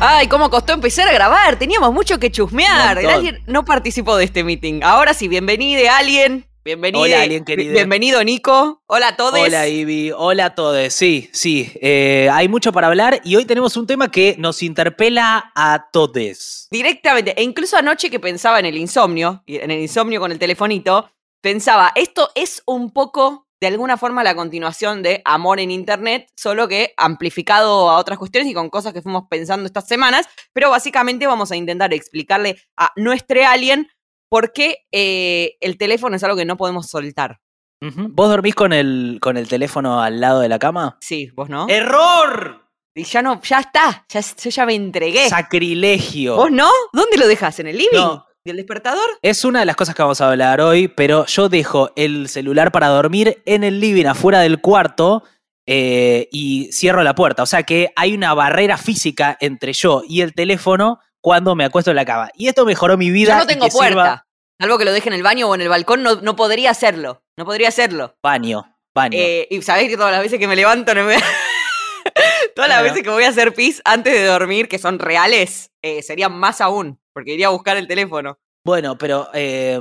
Ay, cómo costó empezar a grabar. Teníamos mucho que chusmear. Alguien no participó de este meeting. Ahora sí, bienvenido, alguien. Bienvenido. Hola, alguien querido. Bienvenido, Nico. Hola a todos. Hola, Ivy. Hola a todos. Sí, sí. Eh, hay mucho para hablar y hoy tenemos un tema que nos interpela a todos. Directamente. E incluso anoche que pensaba en el insomnio, en el insomnio con el telefonito, pensaba, esto es un poco de alguna forma la continuación de Amor en Internet, solo que amplificado a otras cuestiones y con cosas que fuimos pensando estas semanas, pero básicamente vamos a intentar explicarle a nuestro alien por qué eh, el teléfono es algo que no podemos soltar. ¿Vos dormís con el, con el teléfono al lado de la cama? Sí, vos no. ¡Error! Y ya no, ya está, ya, yo ya me entregué. Sacrilegio. ¿Vos no? ¿Dónde lo dejas? ¿En el living? No, ¿Y el despertador? Es una de las cosas que vamos a hablar hoy, pero yo dejo el celular para dormir en el living, afuera del cuarto, eh, y cierro la puerta. O sea que hay una barrera física entre yo y el teléfono cuando me acuesto en la cama. Y esto mejoró mi vida. Yo no tengo puerta. Algo que lo deje en el baño o en el balcón, no, no podría hacerlo. No podría hacerlo. Baño, baño. Eh, y sabéis que todas las veces que me levanto no me... todas las veces que voy a hacer pis antes de dormir, que son reales, eh, serían más aún porque iría a buscar el teléfono. Bueno, pero eh,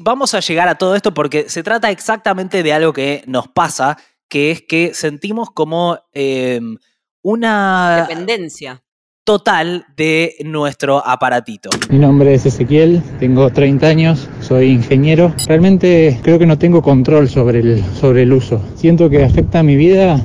vamos a llegar a todo esto porque se trata exactamente de algo que nos pasa, que es que sentimos como eh, una... Dependencia. Total de nuestro aparatito. Mi nombre es Ezequiel, tengo 30 años, soy ingeniero. Realmente creo que no tengo control sobre el, sobre el uso. Siento que afecta a mi vida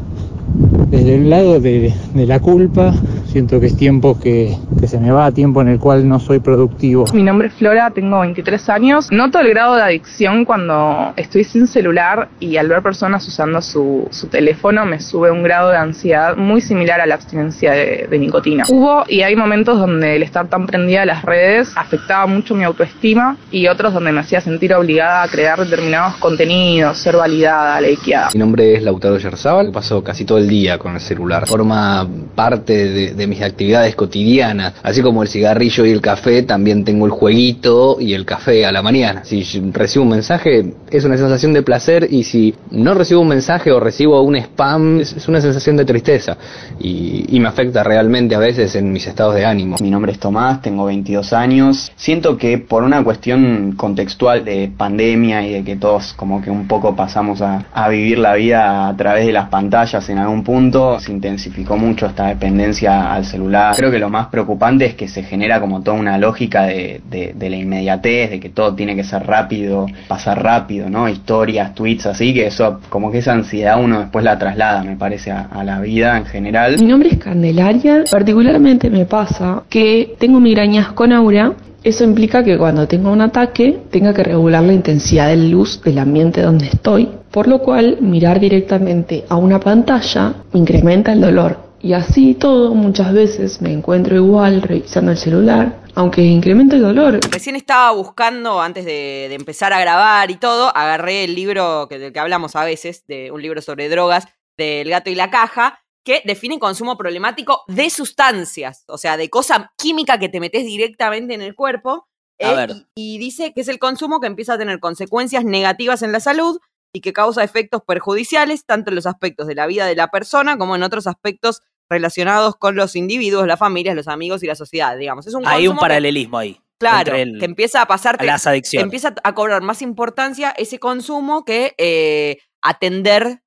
desde el lado de, la culpa, siento que es tiempo que, se me va, tiempo en el cual no soy productivo. Mi nombre es Flora, tengo 23 años. Noto el grado de adicción cuando estoy sin celular y al ver personas usando su, teléfono me sube un grado de ansiedad muy similar a la abstinencia de, de, nicotina. Hubo y hay momentos donde el estar tan prendida a las redes afectaba mucho mi autoestima y otros donde me hacía sentir obligada a crear determinados contenidos, ser validada, likeada. Mi nombre es Lautaro Yerzábal, paso casi todo el día con el celular. Forma parte de, mis actividades cotidianas. Así como el cigarrillo y el café, también tengo el jueguito y el café a la mañana. Si recibo un mensaje, es una sensación de placer y si no recibo un mensaje o recibo un spam, es, una sensación de tristeza y, me afecta realmente a veces en mis estados de ánimo. Mi nombre es Tomás, tengo 22 años. Siento que por una cuestión contextual de pandemia y de que todos como que un poco pasamos a, a vivir la vida a través de las pantallas en algún punto, se intensificó mucho esta dependencia al celular. Creo que lo más preocupante es que se genera como toda una lógica de, la inmediatez, de que todo tiene que ser rápido, pasar rápido, ¿no? Historias, tweets, así que eso, como que esa ansiedad uno después la traslada, me parece, a, a la vida en general. Mi nombre es Candelaria, particularmente me pasa que tengo migrañas con aura eso implica que cuando tengo un ataque tenga que regular la intensidad de luz del ambiente donde estoy, por lo cual mirar directamente a una pantalla incrementa el dolor. Y así todo, muchas veces me encuentro igual revisando el celular, aunque incrementa el dolor. Recién estaba buscando, antes de, empezar a grabar y todo, agarré el libro que, del que hablamos a veces, de un libro sobre drogas, del gato y la caja, que define consumo problemático de sustancias, o sea, de cosa química que te metes directamente en el cuerpo. Eh, y, dice que es el consumo que empieza a tener consecuencias negativas en la salud y que causa efectos perjudiciales tanto en los aspectos de la vida de la persona como en otros aspectos relacionados con los individuos, las familias, los amigos y la sociedad, digamos. Es un Hay un paralelismo ahí. Claro, que empieza a pasarte, las adicciones. empieza a cobrar más importancia ese consumo que eh, atender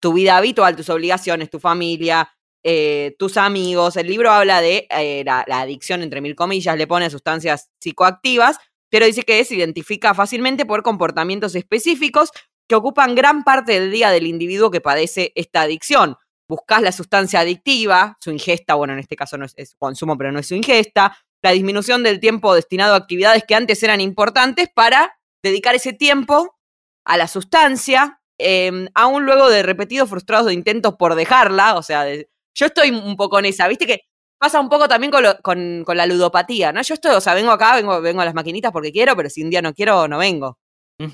tu vida habitual, tus obligaciones, tu familia, eh, tus amigos. El libro habla de eh, la, adicción, entre mil comillas, le pone sustancias psicoactivas, pero dice que se identifica fácilmente por comportamientos específicos que ocupan gran parte del día del individuo que padece esta adicción. Buscas la sustancia adictiva, su ingesta, bueno, en este caso no es, es consumo, pero no es su ingesta, la disminución del tiempo destinado a actividades que antes eran importantes para dedicar ese tiempo a la sustancia, Em, aún luego de repetidos frustrados intentos por dejarla, o sea, yo estoy un poco en esa, viste que pasa un poco también con, con, la ludopatía, ¿no? Yo estoy, o sea, vengo acá, vengo, vengo a las maquinitas porque quiero, pero si un día no quiero, no vengo.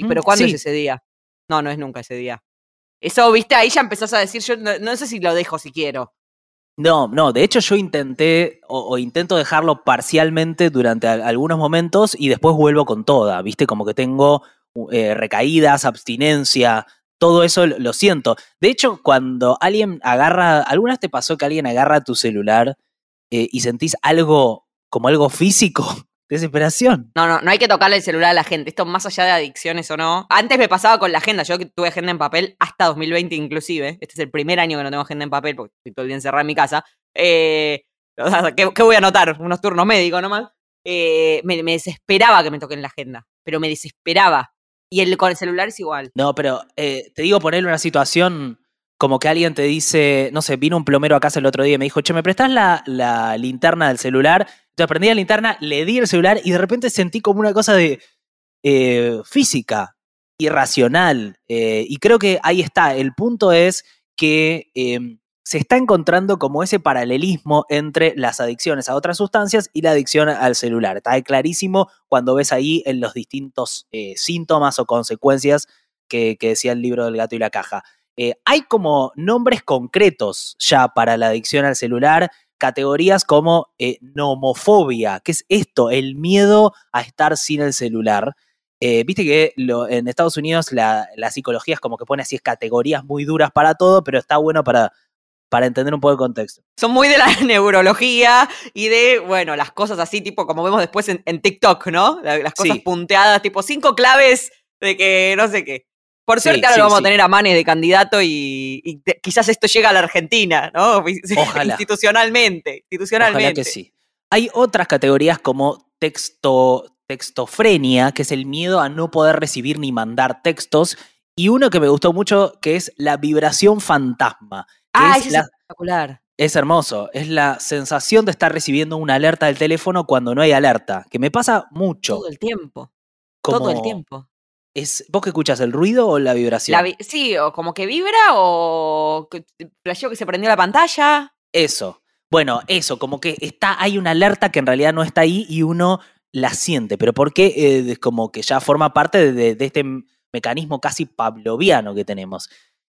pero ¿cuándo es ese día? No, no es nunca ese día. Eso, viste, ahí ya empezás a decir, yo no, sé si lo dejo si quiero. No, no, de hecho yo intenté o, intento dejarlo parcialmente durante algunos momentos y después vuelvo con toda, viste, como que tengo eh, recaídas, abstinencia, todo eso lo siento. De hecho, cuando alguien agarra, ¿alguna vez te pasó que alguien agarra tu celular eh, y sentís algo como algo físico, desesperación. No, no, no hay que tocarle el celular a la gente. Esto más allá de adicciones o no. Antes me pasaba con la agenda. Yo tuve agenda en papel hasta 2020 inclusive. Este es el primer año que no tengo agenda en papel porque estoy todo el día encerrada en mi casa. Eh, o sea, ¿qué, qué voy a anotar? Unos turnos médicos nomás. Eh, me, me desesperaba que me toquen la agenda. Pero me desesperaba. Y el, con el celular es igual. No, pero eh, te digo ponerle una situación como que alguien te dice, no sé, vino un plomero a casa el otro día y me dijo, che, ¿me prestás la, la linterna del celular? Entonces prendí la linterna, le di el celular y de repente sentí como una cosa de eh, física, irracional. eh, y creo que ahí está. El punto es que eh, se está encontrando como ese paralelismo entre las adicciones a otras sustancias y la adicción al celular. Está clarísimo cuando ves ahí en los distintos eh, síntomas o consecuencias que, decía el libro del gato y la caja. Hay como nombres concretos ya para la adicción al celular, categorías como eh, nomofobia, que es esto, el miedo a estar sin el celular. Eh, Viste que lo- en Estados Unidos la, la psicología es como que pone así es categorías muy duras para todo, pero está bueno para, para entender un poco el contexto. Son muy de la neurología y de, bueno, las cosas así, tipo como vemos después en, en TikTok, ¿no? La- Las cosas Sí. punteadas, tipo cinco claves de que no sé qué. Por Sí, suerte ahora sí, lo vamos sí. a tener a Manes de candidato y, y te- quizás esto llega a la Argentina, ¿no? Ojalá. Institucionalmente. Institucionalmente. Ojalá que sí. Hay otras categorías como texto, textofrenia, que es el miedo a no poder recibir ni mandar textos, y uno que me gustó mucho, que es la vibración fantasma. Ah, es es la- espectacular. Es hermoso. Es la sensación de estar recibiendo una alerta del teléfono cuando no hay alerta. Que me pasa mucho. Todo el tiempo. Como Todo el tiempo. Es, ¿Vos que escuchas el ruido o la vibración? La vi- sí, o como que vibra o que, flasheo que se prendió la pantalla. Eso. Bueno, eso, como que está, hay una alerta que en realidad no está ahí y uno la siente. Pero ¿por qué? Eh, es como que ya forma parte de, de este mecanismo casi pavloviano que tenemos.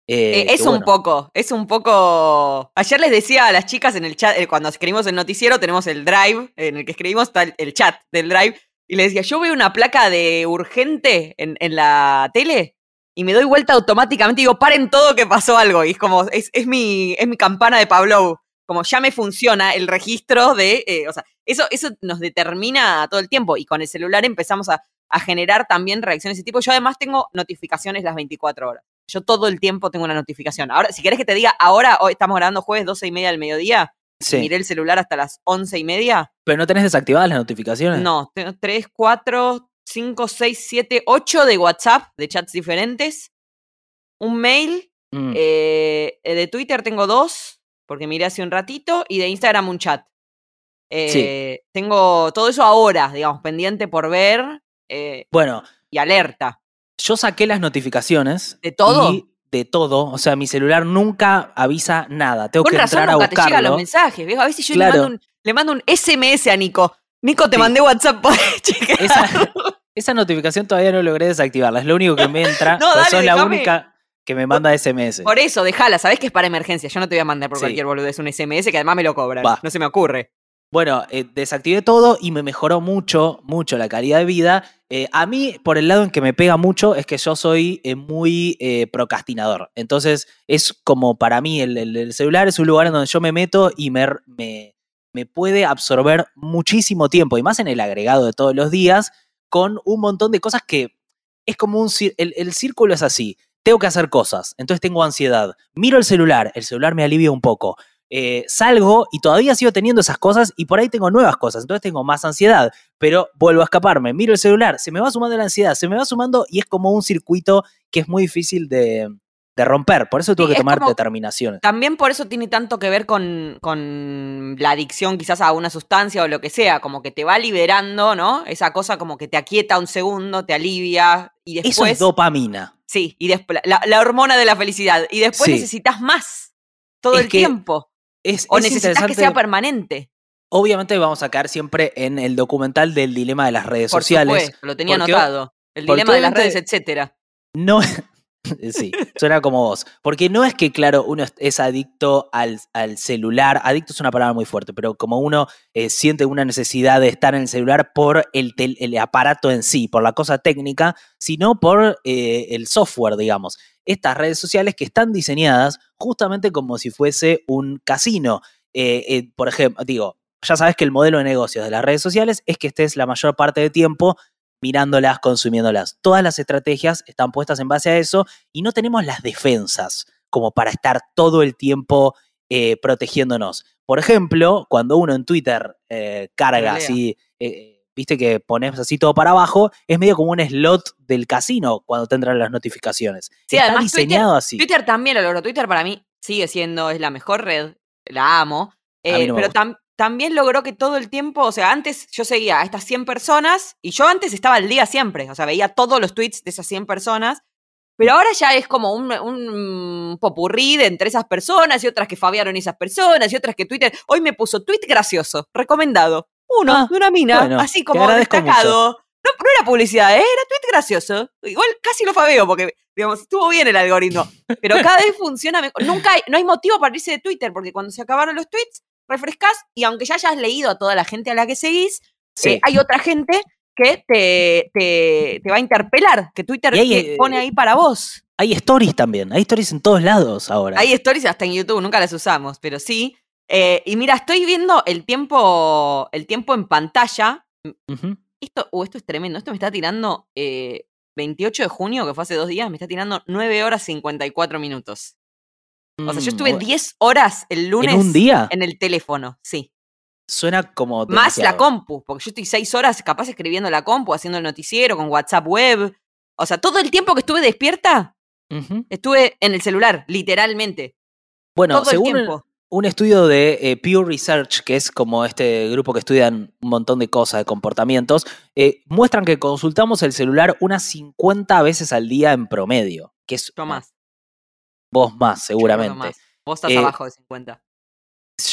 Eh, Eh, que es un bueno, poco, es un poco. Ayer les decía a las chicas en el chat, eh, cuando escribimos el noticiero, tenemos el drive, en el que escribimos está el, el chat del drive, y les decía, yo veo una placa de urgente en, en la tele y me doy vuelta automáticamente y digo, paren todo que pasó algo. Y es como, es, es mi, es mi campana de Pavlov. Como ya me funciona el registro de. eh, o sea, eso, eso nos determina todo el tiempo. Y con el celular empezamos a, a generar también reacciones de ese tipo. Yo además tengo notificaciones las 24 horas. Yo todo el tiempo tengo una notificación. Ahora, si querés que te diga, ahora, hoy estamos grabando jueves 12 y media del mediodía, sí. miré el celular hasta las 11 y media. Pero no tenés desactivadas las notificaciones. No, tengo 3, 4, 5, 6, 7, 8 de WhatsApp, de chats diferentes. Un mail. Mm, eh, de Twitter tengo dos, porque miré hace un ratito. Y de Instagram un chat. Eh, Tengo todo eso ahora, digamos, pendiente por ver eh, Bueno, y alerta. yo saqué las notificaciones. ¿De todo? y de todo. O sea, mi celular nunca avisa nada. Tengo Con que razón entrar a nunca te llegan los buscarlo. mensajes. A veces yo Claro. le, mando un, le mando un SMS a Nico. Nico, te Sí. mandé WhatsApp, chequear. Esa, esa notificación todavía no logré desactivarla. Es lo único que me entra. No, dale, sos la única que me manda SMS. Por eso, déjala, sabés que es para emergencia. Yo no te voy a mandar por Sí. cualquier boludez un SMS que además me lo cobran. Va. No se me ocurre. Bueno, eh, desactivé todo y me mejoró mucho, mucho la calidad de vida. Eh, a mí, por el lado en que me pega mucho, es que yo soy eh, muy eh, procrastinador. Entonces, es como para mí, el, el- el celular es un lugar en donde yo me meto y me, me, me puede absorber muchísimo tiempo, y más en el agregado de todos los días, con un montón de cosas que es como un... El, el círculo es así. Tengo que hacer cosas, entonces tengo ansiedad. Miro el celular, el celular me alivia un poco eh, salgo y todavía sigo teniendo esas cosas y por ahí tengo nuevas cosas, entonces tengo más ansiedad, pero vuelvo a escaparme, miro el celular, se me va sumando la ansiedad, se me va sumando y es como un circuito que es muy difícil de, de romper, por eso tuve Sí, que tomar como- determinaciones. También por eso tiene tanto que ver con, con la adicción quizás a una sustancia o lo que sea, como que te va liberando, ¿no? Esa cosa como que te aquieta un segundo, te alivia y Eso después... es dopamina. Sí, y después la, la hormona de la felicidad. Y después Sí. necesitas más todo Es el que tiempo. Es, O es necesitas que sea permanente. Obviamente vamos a caer siempre en el documental del dilema de las redes Por sociales. supuesto, lo tenía anotado. El dilema de las redes, etcétera. No, sí, suena como vos. Porque no es que, claro, uno es, adicto al, al celular. Adicto es una palabra muy fuerte, pero como uno eh, siente una necesidad de estar en el celular por el, el aparato en sí, por la cosa técnica, sino por eh, el software, digamos. Estas redes sociales que están diseñadas justamente como si fuese un casino. Eh, por ejemplo, digo, ya sabes que el modelo de negocios de las redes sociales es que estés la mayor parte del tiempo mirándolas, consumiéndolas. Todas las estrategias están puestas en base a eso y no tenemos las defensas como para estar todo el tiempo eh, protegiéndonos. Por ejemplo, cuando uno en Twitter eh, carga así, eh, viste que pones así todo para abajo, es medio como un slot del casino cuando te entran las notificaciones. Sí, Está además Twitter- diseñado así. Twitter también lo logró. Twitter para mí sigue siendo, es la mejor red, la amo. Eh, no pero tam- también logró que todo el tiempo, o sea, antes yo seguía a estas 100 personas y yo antes estaba al día siempre, o sea, veía todos los tweets de esas 100 personas, pero ahora ya es como un, un popurrí de entre esas personas y otras que fabiaron esas personas y otras que Twitter, hoy me puso tweet gracioso, recomendado, uno Ah, de una mina, bueno, así como destacado. No, no era publicidad, ¿eh? era tweet gracioso. Igual casi lo fabeo porque, digamos, estuvo bien el algoritmo. Pero cada vez funciona mejor. Nunca hay, no hay motivo para irse de Twitter porque cuando se acabaron los tweets, refrescas y aunque ya hayas leído a toda la gente a la que seguís, Sí. eh, hay otra gente que te, te, te va a interpelar, que Twitter hay, te eh, pone ahí para vos. Hay stories también, hay stories en todos lados ahora. Hay stories hasta en YouTube, nunca las usamos, pero sí. Eh, y mira, estoy viendo el tiempo, el tiempo en pantalla. Esto, uh, esto es tremendo. Esto me está tirando eh, 28 de junio, que fue hace dos días, me está tirando 9 horas 54 minutos. O sea, yo Mm, estuve o- 10 horas el lunes ¿En un día? en el teléfono, sí. Suena como. Más la compu, porque yo estoy 6 horas capaz escribiendo la compu, haciendo el noticiero, con WhatsApp web. O sea, todo el tiempo que estuve despierta, estuve en el celular, literalmente. Bueno, todo el según tiempo. un estudio de eh, Pew Research, que es como este grupo que estudian un montón de cosas, de comportamientos, eh, muestran que consultamos el celular unas 50 veces al día en promedio. Que es Yo más. Vos más, seguramente. más. Vos estás Eh, abajo de 50.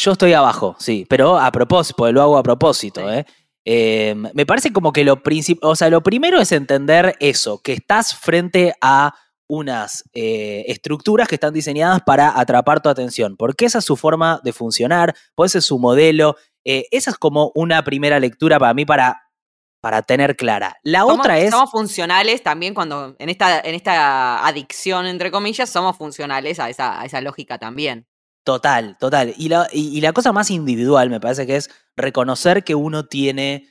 Yo estoy abajo, sí, pero a propósito, lo hago a propósito, Sí. ¿eh? Eh, me parece como que lo principal, o sea, lo primero es entender eso, que estás frente a unas eh, estructuras que están diseñadas para atrapar tu atención, porque esa es su forma de funcionar, pues ese es su modelo, eh, esa es como una primera lectura para mí para, para tener clara. La Somos- otra es... Somos funcionales también cuando, en esta, en esta adicción, entre comillas, somos funcionales a esa, a esa lógica también. Total, total. Y la, y, y la cosa más individual me parece que es reconocer que uno tiene,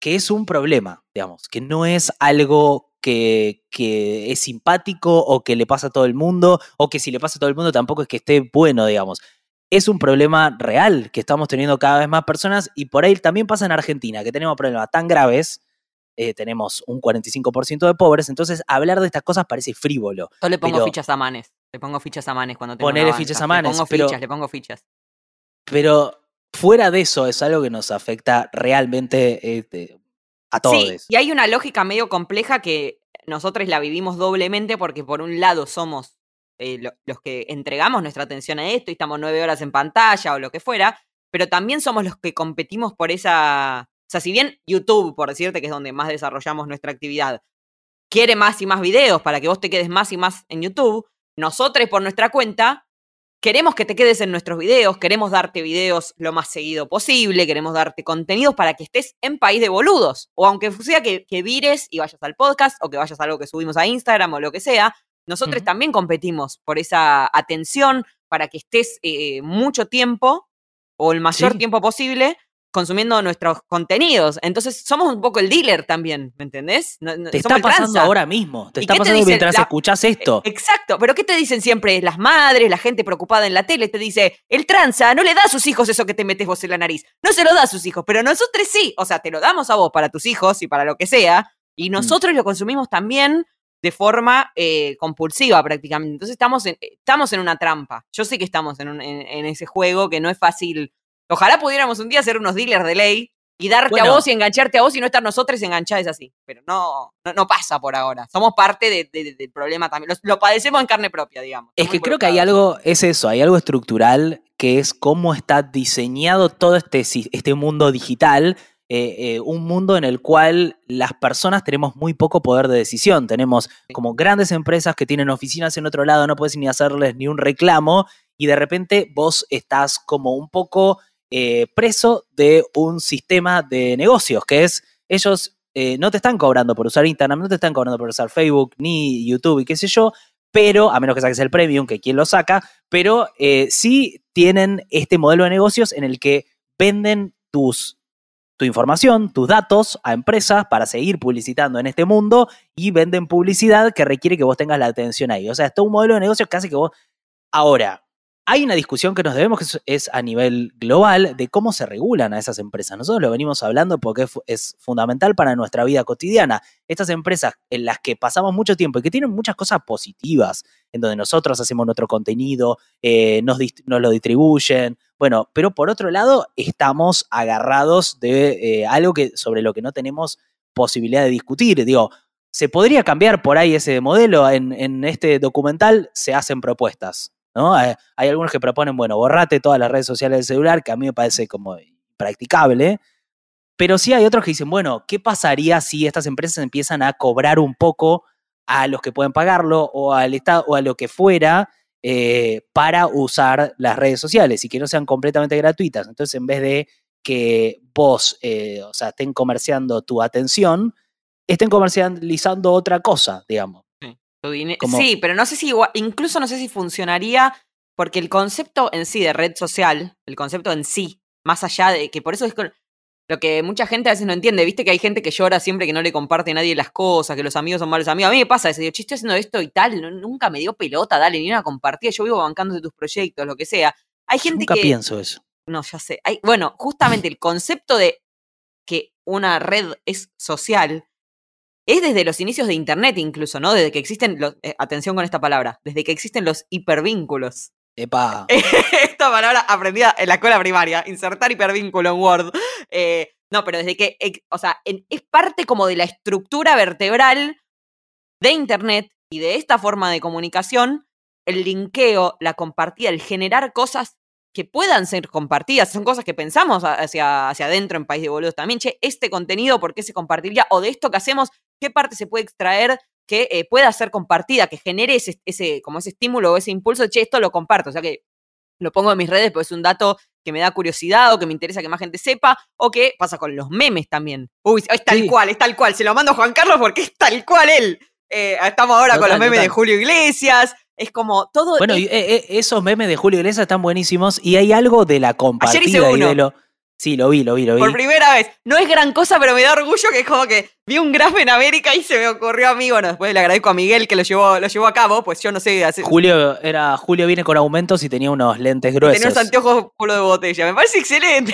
que es un problema, digamos, que no es algo que, que es simpático o que le pasa a todo el mundo, o que si le pasa a todo el mundo tampoco es que esté bueno, digamos. Es un problema real que estamos teniendo cada vez más personas y por ahí también pasa en Argentina, que tenemos problemas tan graves, eh, tenemos un 45% de pobres, entonces hablar de estas cosas parece frívolo. Yo le pongo Pero- fichas a manes. Le pongo fichas a manes cuando tengo banca. fichas a Manes, Le pongo pero- fichas, le pongo fichas. Pero fuera de eso es algo que nos afecta realmente este, a todos. Sí, y hay una lógica medio compleja que nosotros la vivimos doblemente porque por un lado somos eh, lo- los que entregamos nuestra atención a esto y estamos nueve horas en pantalla o lo que fuera, pero también somos los que competimos por esa... O sea, si bien YouTube, por decirte que es donde más desarrollamos nuestra actividad, quiere más y más videos para que vos te quedes más y más en YouTube, nosotros por nuestra cuenta queremos que te quedes en nuestros videos, queremos darte videos lo más seguido posible, queremos darte contenidos para que estés en país de boludos. O aunque sea que, que vires y vayas al podcast o que vayas a algo que subimos a Instagram o lo que sea, nosotros también competimos por esa atención para que estés eh, mucho tiempo o el mayor Sí. tiempo posible consumiendo nuestros contenidos. Entonces somos un poco el dealer también, ¿me entendés? No- no- Te está pasando ahora mismo. Te ¿Y está te pasando dicen? mientras La- escuchás esto. Exacto, pero ¿qué te dicen siempre las madres, la gente preocupada en la tele? Te dice, el tranza no le da a sus hijos eso que te metes vos en la nariz. No se lo da a sus hijos, pero nosotros sí. O sea, te lo damos a vos para tus hijos y para lo que sea. Y Mm. nosotros lo consumimos también de forma eh, compulsiva prácticamente. Entonces estamos en, estamos en una trampa. Yo sé que estamos en, un- en- en ese juego que no es fácil. Ojalá pudiéramos un día ser unos dealers de ley y darte Bueno. a vos y engancharte a vos y no estar nosotros enganchados así. Pero no, no, no pasa por ahora. Somos parte de- de- del problema también. Lo, lo padecemos en carne propia, digamos. Es que creo que hay algo, es eso, hay algo estructural que es cómo está diseñado todo este, este mundo digital, eh, eh, un mundo en el cual las personas tenemos muy poco poder de decisión. Tenemos como grandes empresas que tienen oficinas en otro lado, no puedes ni hacerles ni un reclamo y de repente vos estás como un poco eh, preso de un sistema de negocios, que es ellos no te están cobrando por usar Instagram, no te están cobrando por usar Facebook ni YouTube y qué sé yo, pero a menos que saques el premium, que quien lo saca, pero sí tienen este modelo de negocios en el que venden tus, tu información, tus datos a empresas para seguir publicitando en este mundo y venden publicidad que requiere que vos tengas la atención ahí. O sea, es todo un modelo de negocio que hace que vos... Ahora, hay una discusión que nos debemos, que es, a nivel global, de cómo se regulan a esas empresas. Nosotros lo venimos hablando porque es, fundamental para nuestra vida cotidiana. Estas empresas en las que pasamos mucho tiempo y que tienen muchas cosas positivas, en donde nosotros hacemos nuestro contenido, eh, nos, lo distribuyen, bueno, pero por otro lado estamos agarrados de eh, algo que, sobre lo que no tenemos posibilidad de discutir. Digo, ¿se podría cambiar por ahí ese modelo? En, en este documental se hacen propuestas ¿no? Hay, hay, algunos que proponen, bueno, borrate todas las redes sociales del celular, que a mí me parece como practicable, pero sí hay otros que dicen, bueno, ¿qué pasaría si estas empresas empiezan a cobrar un poco a los que pueden pagarlo o al Estado o a lo que fuera eh, para usar las redes sociales y que no sean completamente gratuitas? Entonces, en vez de que vos, eh, o sea, estén comerciando tu atención, estén comercializando otra cosa, digamos. Como... Sí, pero no sé si igual, incluso no sé si funcionaría porque el concepto en sí de red social, el concepto en sí, más allá de que por eso es lo que mucha gente a veces no entiende, viste que hay gente que llora siempre que no le comparte a nadie las cosas, que los amigos son malos amigos. A mí me pasa eso, digo, estoy haciendo esto y tal, nunca me dio pelota, dale, ni una compartida, yo vivo bancando de tus proyectos, lo que sea. Hay gente nunca que... pienso eso. No, ya sé. Hay, bueno, justamente el concepto de que una red es social es desde los inicios de Internet incluso, ¿no? Desde que existen, los, eh, atención con esta palabra, desde que existen los hipervínculos. Epa. esta palabra aprendida en la escuela primaria, insertar hipervínculo en Word. Eh, no, pero desde que, o sea, es parte como de la estructura vertebral de Internet y de esta forma de comunicación, el linkeo, la compartida, el generar cosas que puedan ser compartidas. Son cosas que pensamos hacia, hacia adentro en País de Boludos también. Che, este contenido, ¿por qué se compartiría? O de esto que hacemos, ¿qué parte se puede extraer que eh, pueda ser compartida, que genere ese, ese, como ese estímulo o ese impulso? Che, esto lo comparto. O sea que lo pongo en mis redes porque es un dato que me da curiosidad o que me interesa que más gente sepa, o que pasa con los memes también. Uy, es tal sí. cual, es tal cual. Se lo mando a Juan Carlos porque es tal cual él. Eh, estamos ahora con los memes de Julio Iglesias. Es como todo. Bueno, es... eh, esos memes de Julio Iglesias están buenísimos y hay algo de la compartida Ayer hice uno. y de lo. Sí, lo vi, lo vi, lo vi. Por primera vez. No es gran cosa, pero me da orgullo que es como que vi un graph en América y se me ocurrió a mí. Bueno, después le agradezco a Miguel que lo llevó, lo llevó a cabo, pues yo no sé. Julio era Julio viene con aumentos y tenía unos lentes gruesos. Tenía unos anteojos culo de botella. Me parece excelente.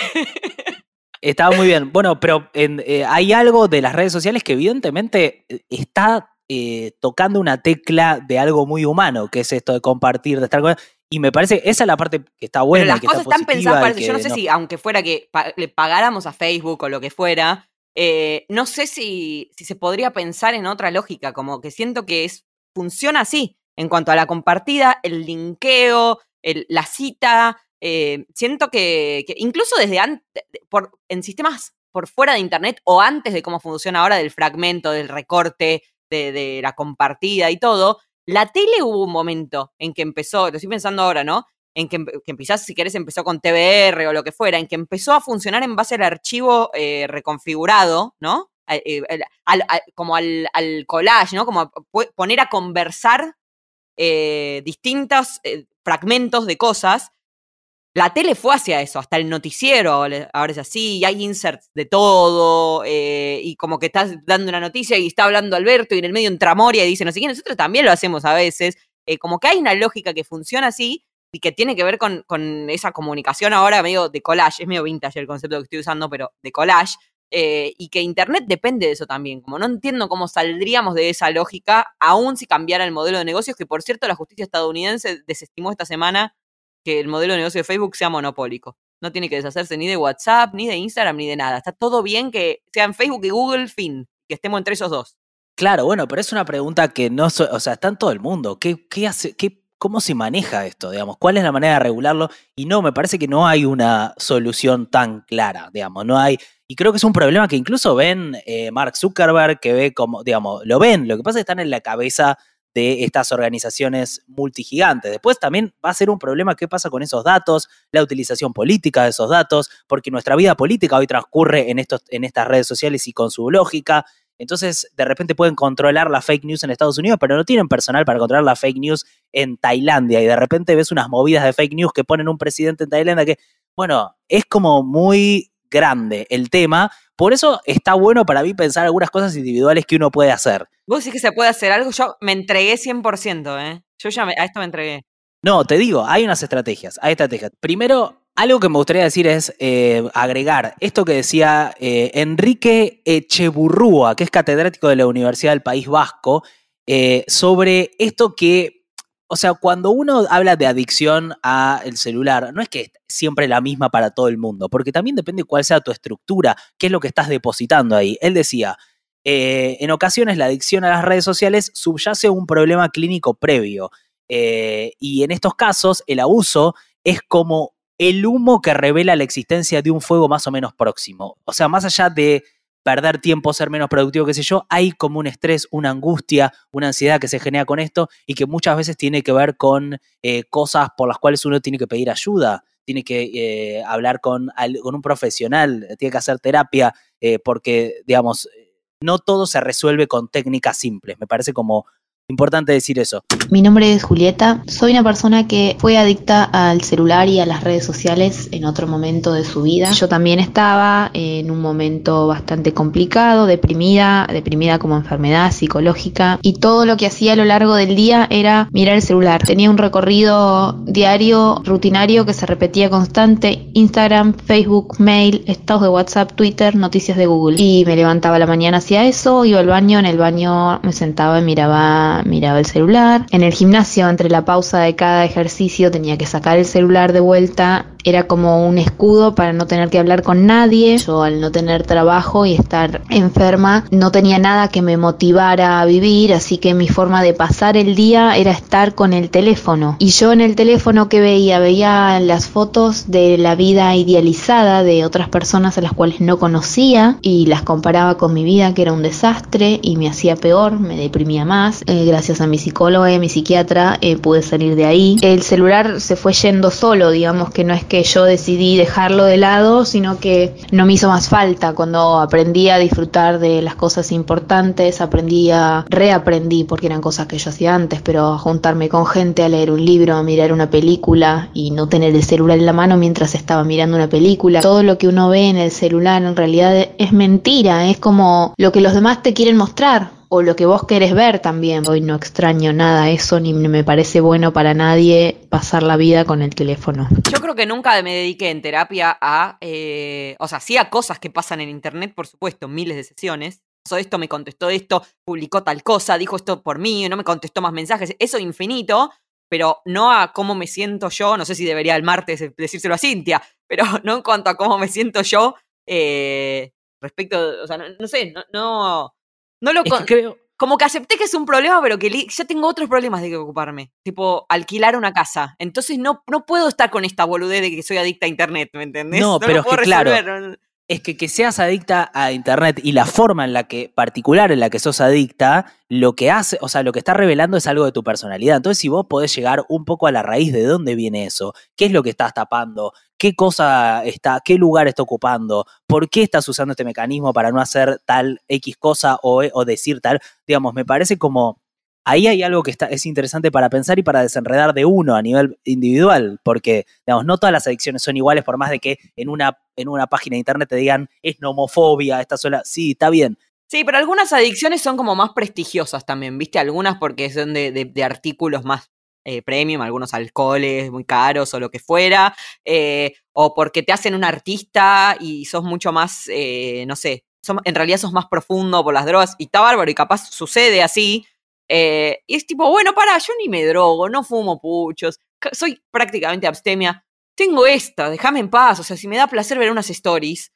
Estaba muy bien. Bueno, pero en, eh, hay algo de las redes sociales que evidentemente está eh, tocando una tecla de algo muy humano, que es esto de compartir, de estar con... Y me parece, esa es la parte que está buena. Pero las que cosas está están pensadas para Yo no sé no- si, aunque fuera que pa- le pagáramos a Facebook o lo que fuera, eh, no sé si, si se podría pensar en otra lógica, como que siento que es, funciona así, en cuanto a la compartida, el linkeo, el- la cita. eh, siento que, que incluso desde antes, por, en sistemas por fuera de Internet o antes de cómo funciona ahora, del fragmento, del recorte, de, la compartida y todo, la tele hubo un momento en que empezó, lo estoy pensando ahora, ¿no? En que, que quizás, si querés, empezó con TBR o lo que fuera, en que empezó a funcionar en base al archivo eh, reconfigurado, ¿no? Eh, al- al- como al, collage, ¿no? Como a poner a conversar eh, distintos fragmentos de cosas. La tele fue hacia eso, hasta el noticiero ahora es así, y hay inserts de todo, eh, y como que estás dando una noticia y está hablando Alberto y en el medio entra Moria y dice no sé qué, nosotros también lo hacemos a veces, eh, como que hay una lógica que funciona así y que tiene que ver con, con esa comunicación ahora medio de collage, es medio vintage el concepto que estoy usando, pero de collage, eh, y que Internet depende de eso también, como no entiendo cómo saldríamos de esa lógica, aún si cambiara el modelo de negocios, que por cierto la justicia estadounidense desestimó esta semana que el modelo de negocio de Facebook sea monopólico. No tiene que deshacerse ni de WhatsApp, ni de Instagram, ni de nada. Está todo bien que sean Facebook y Google, fin. Que estemos entre esos dos. Claro, bueno, pero es una pregunta que no, o sea, está en todo el mundo. ¿Qué, qué hace, qué, ¿Cómo se maneja esto, digamos? ¿Cuál es la manera de regularlo? Y no, me parece que no hay una solución tan clara, digamos, no hay... Y creo que es un problema que incluso ven eh, Mark Zuckerberg, que ve como, digamos, lo ven, lo que pasa es que están en la cabeza de estas organizaciones multigigantes. Después también va a ser un problema qué pasa con esos datos, la utilización política de esos datos, porque nuestra vida política hoy transcurre en, estos, en estas redes sociales y con su lógica. Entonces, de repente pueden controlar la fake news en Estados Unidos, pero no tienen personal para controlar la fake news en Tailandia. Y de repente ves unas movidas de fake news que ponen un presidente en Tailandia que, bueno, es como muy grande el tema. Por eso está bueno para mí pensar algunas cosas individuales que uno puede hacer. Vos decís que se puede hacer algo, yo me entregué 100%, ¿eh? Yo ya me- a esto me entregué. No, te digo, hay unas estrategias, hay estrategias. Primero, algo que me gustaría decir es eh, agregar esto que decía eh, Enrique Echeburrúa, que es catedrático de la Universidad del País Vasco, eh, sobre esto que, o sea, cuando uno habla de adicción al celular, no es que es siempre la misma para todo el mundo, porque también depende cuál sea tu estructura, qué es lo que estás depositando ahí. Él decía, eh, en ocasiones la adicción a las redes sociales subyace un problema clínico previo. Eh, y en estos casos, el abuso es como el humo que revela la existencia de un fuego más o menos próximo. O sea, más allá de perder tiempo, ser menos productivo, qué sé yo, hay como un estrés, una angustia, una ansiedad que se genera con esto y que muchas veces tiene que ver con eh, cosas por las cuales uno tiene que pedir ayuda, tiene que eh, hablar con, con un profesional, tiene que hacer terapia, eh, porque, digamos, no todo se resuelve con técnicas simples. Me parece como importante decir eso. Mi nombre es Julieta, soy una persona que fue adicta al celular y a las redes sociales en otro momento de su vida. Yo también estaba en un momento bastante complicado, deprimida, deprimida como enfermedad psicológica y todo lo que hacía a lo largo del día era mirar el celular. Tenía un recorrido diario, rutinario que se repetía constante, Instagram, Facebook, mail, estados de WhatsApp, Twitter, noticias de Google. Y me levantaba la mañana hacia eso, iba al baño, en el baño me sentaba y miraba, el celular. En el gimnasio, entre la pausa de cada ejercicio, tenía que sacar el celular de vuelta. Era como un escudo para no tener que hablar con nadie. Yo al no tener trabajo y estar enferma, no tenía nada que me motivara a vivir, así que mi forma de pasar el día era estar con el teléfono. Y yo en el teléfono que veía, veía las fotos de la vida idealizada de otras personas a las cuales no conocía y las comparaba con mi vida que era un desastre y me hacía peor, me deprimía más. Eh, gracias a mi psicóloga y a mi psiquiatra eh, pude salir de ahí. El celular se fue yendo solo, digamos que no es que yo decidí dejarlo de lado, sino que no me hizo más falta. Cuando aprendí a disfrutar de las cosas importantes, aprendí a reaprendí, porque eran cosas que yo hacía antes, pero a juntarme con gente, a leer un libro, a mirar una película y no tener el celular en la mano mientras estaba mirando una película. Todo lo que uno ve en el celular en realidad es mentira, es como lo que los demás te quieren mostrar o lo que vos querés ver también. Hoy no extraño nada eso, ni me parece bueno para nadie pasar la vida con el teléfono. Yo creo que nunca me dediqué en terapia a, eh, o sea, sí a cosas que pasan en internet, por supuesto, miles de sesiones. Pasó esto, me contestó esto, publicó tal cosa, dijo esto por mí, no me contestó más mensajes, eso infinito, pero no a cómo me siento yo, no sé si debería el martes decírselo a Cintia, pero no en cuanto a cómo me siento yo eh, respecto, o sea, no, no sé, no, no, no lo... Es con- que creo, como que acepté que es un problema, pero que ya tengo otros problemas de que ocuparme. Tipo, alquilar una casa. Entonces no, no puedo estar con esta boludez de que soy adicta a internet, ¿me entendés? No, lo pero es puedo que claro, resolver, no- es que que seas adicta a internet y la forma en la que, particular en la que sos adicta, lo que hace, o sea, lo que está revelando es algo de tu personalidad. Entonces, si vos podés llegar un poco a la raíz de dónde viene eso, qué es lo que estás tapando, qué cosa está, qué lugar está ocupando, por qué estás usando este mecanismo para no hacer tal X cosa o, o decir tal, digamos, me parece como ahí hay algo que está, es interesante para pensar y para desenredar de uno a nivel individual, porque, digamos, no todas las adicciones son iguales, por más de que en una, en una página de internet te digan, es nomofobia, esta sola, sí, está bien. Sí, pero algunas adicciones son como más prestigiosas también, ¿viste? Algunas porque son de, de- artículos más eh, premium, algunos alcoholes muy caros o lo que fuera, eh, o porque te hacen un artista y sos mucho más, eh, no sé, som- en realidad sos más profundo por las drogas y está bárbaro y capaz sucede así. Eh, y es tipo, bueno, para, yo ni me drogo, no fumo puchos, soy prácticamente abstemia. Tengo esta, déjame en paz, o sea, si me da placer ver unas stories,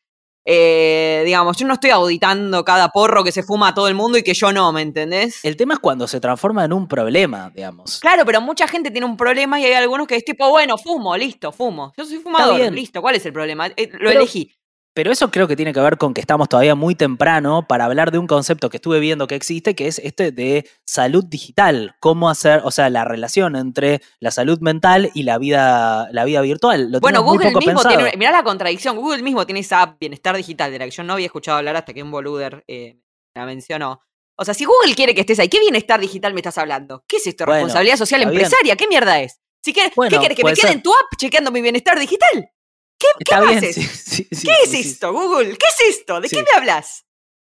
eh, digamos, yo no estoy auditando cada porro que se fuma a todo el mundo y que yo no, ¿me entendés? El tema es cuando se transforma en un problema, digamos. Claro, pero mucha gente tiene un problema y hay algunos que es tipo, bueno, fumo, listo, fumo. Yo soy fumador, bien. listo, ¿cuál es el problema? Eh, lo Pero- elegí. Pero eso creo que tiene que ver con que estamos todavía muy temprano para hablar de un concepto que estuve viendo que existe, que es este de salud digital. Cómo hacer, o sea, la relación entre la salud mental y la vida, la vida virtual. Lo Bueno, muy Google poco mismo pensado. tiene, mirá la contradicción, Google mismo tiene esa app Bienestar Digital de la que yo no había escuchado hablar hasta que un boluder eh, la mencionó. O sea, si Google quiere que estés ahí, ¿qué bienestar digital me estás hablando? ¿Qué es esto? Bueno, ¿Responsabilidad social bien. empresaria? ¿Qué mierda es? Si quieres, Bueno, ¿Qué quieres? ¿Que me quede ser. en tu app chequeando mi bienestar digital? ¿Qué, qué Está bien. haces? sí, sí, sí, ¿Qué es esto, Google? ¿Qué es esto? ¿De qué me hablas?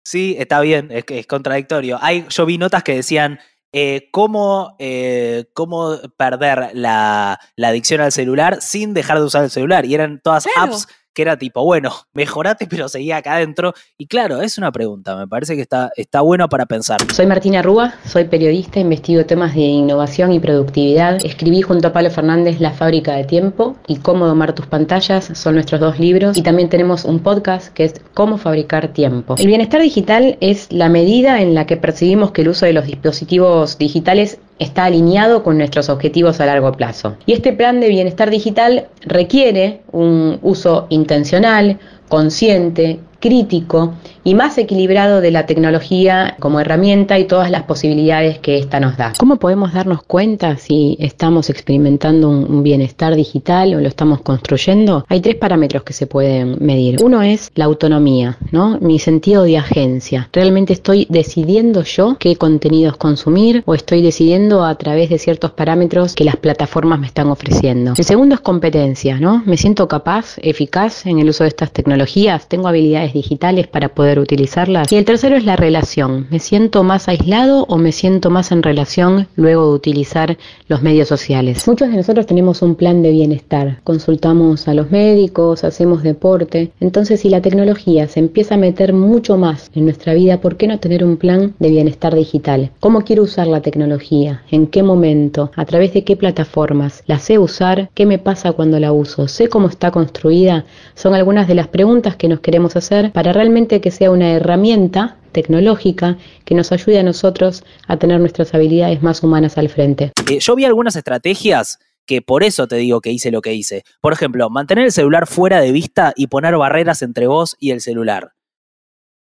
Sí, está bien, es, contradictorio. Hay, yo vi notas que decían eh, cómo, eh, cómo perder la, la adicción al celular sin dejar de usar el celular. Y eran todas Claro. apps que era tipo, bueno, mejorate, pero seguía acá adentro. Y claro, es una pregunta, me parece que está, está bueno para pensar. Soy Martina Rúa, soy periodista, investigo temas de innovación y productividad. Escribí junto a Pablo Fernández La fábrica de tiempo y Cómo domar tus pantallas, son nuestros dos libros. Y también tenemos un podcast que es Cómo fabricar tiempo. El bienestar digital es la medida en la que percibimos que el uso de los dispositivos digitales está alineado con nuestros objetivos a largo plazo. Y este plan de bienestar digital requiere un uso intencional, consciente, crítico y más equilibrado de la tecnología como herramienta y todas las posibilidades que ésta nos da. ¿Cómo podemos darnos cuenta si estamos experimentando un, un bienestar digital o lo estamos construyendo? Hay tres parámetros que se pueden medir. Uno es la autonomía, ¿no? Mi sentido de agencia. ¿Realmente estoy decidiendo yo qué contenidos consumir o estoy decidiendo a través de ciertos parámetros que las plataformas me están ofreciendo? El segundo es competencia, ¿no? Me siento capaz, eficaz en el uso de estas tecnologías, tengo habilidades digitales para poder utilizarlas. Y el tercero es la relación. ¿Me siento más aislado o me siento más en relación luego de utilizar los medios sociales? Muchos de nosotros tenemos un plan de bienestar. Consultamos a los médicos, hacemos deporte. Entonces, si la tecnología se empieza a meter mucho más en nuestra vida, ¿por qué no tener un plan de bienestar digital? ¿Cómo quiero usar la tecnología? ¿En qué momento? ¿A través de qué plataformas? ¿La sé usar? ¿Qué me pasa cuando la uso? ¿Sé cómo está construida? Son algunas de las preguntas que nos queremos hacer para realmente que sea una herramienta tecnológica que nos ayude a nosotros a tener nuestras habilidades más humanas al frente. Eh, yo vi algunas estrategias que por eso te digo que hice lo que hice. Por ejemplo, mantener el celular fuera de vista y poner barreras entre vos y el celular.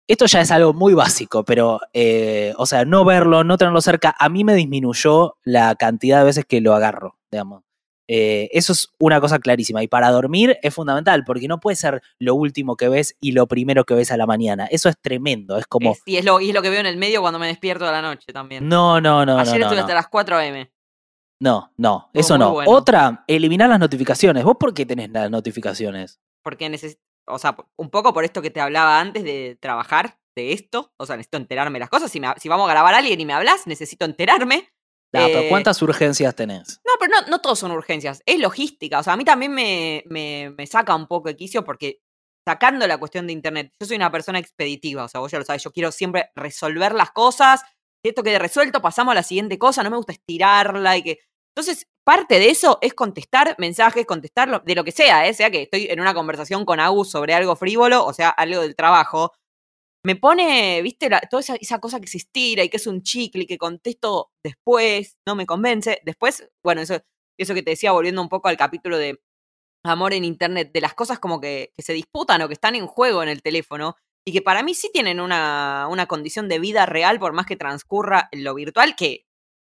Esto ya es algo muy básico, pero, eh, o sea, no verlo, no tenerlo cerca, a mí me disminuyó la cantidad de veces que lo agarro, digamos. Eh, eso es una cosa clarísima. Y para dormir es fundamental, porque no puede ser lo último que ves y lo primero que ves a la mañana. Eso es tremendo. Es como. Es- y, es lo, y es lo que veo en el medio cuando me despierto de la noche también. No, no, no, Ayer no. estuve no. hasta las 4 am. No, no, eso no. bueno. Otra, eliminar las notificaciones. ¿Vos por qué tenés las notificaciones? Porque necesito. O sea, un poco por esto que te hablaba antes de trabajar de esto. O sea, necesito enterarme de las cosas. Si, me- si vamos a grabar a alguien y me hablas, necesito enterarme. No, pero Eh, ¿cuántas urgencias tenés? No, pero no, no todos son urgencias. Es logística. O sea, a mí también me, me, me saca un poco de quicio porque sacando la cuestión de internet, yo soy una persona expeditiva. O sea, vos ya lo sabés, yo quiero siempre resolver las cosas. Esto quede resuelto, pasamos a la siguiente cosa. No me gusta estirarla y que. Entonces, parte de eso es contestar mensajes, contestar de lo que sea, ¿eh? sea que estoy en una conversación con Agus sobre algo frívolo, o sea, algo del trabajo. Me pone, viste, la- toda esa, esa cosa que se y que es un chicle y que contesto después, no me convence. Después, bueno, eso, eso que te decía, volviendo un poco al capítulo de amor en internet, de las cosas como que, se disputan o que están en juego en el teléfono y que para mí sí tienen una, una condición de vida real por más que transcurra en lo virtual, que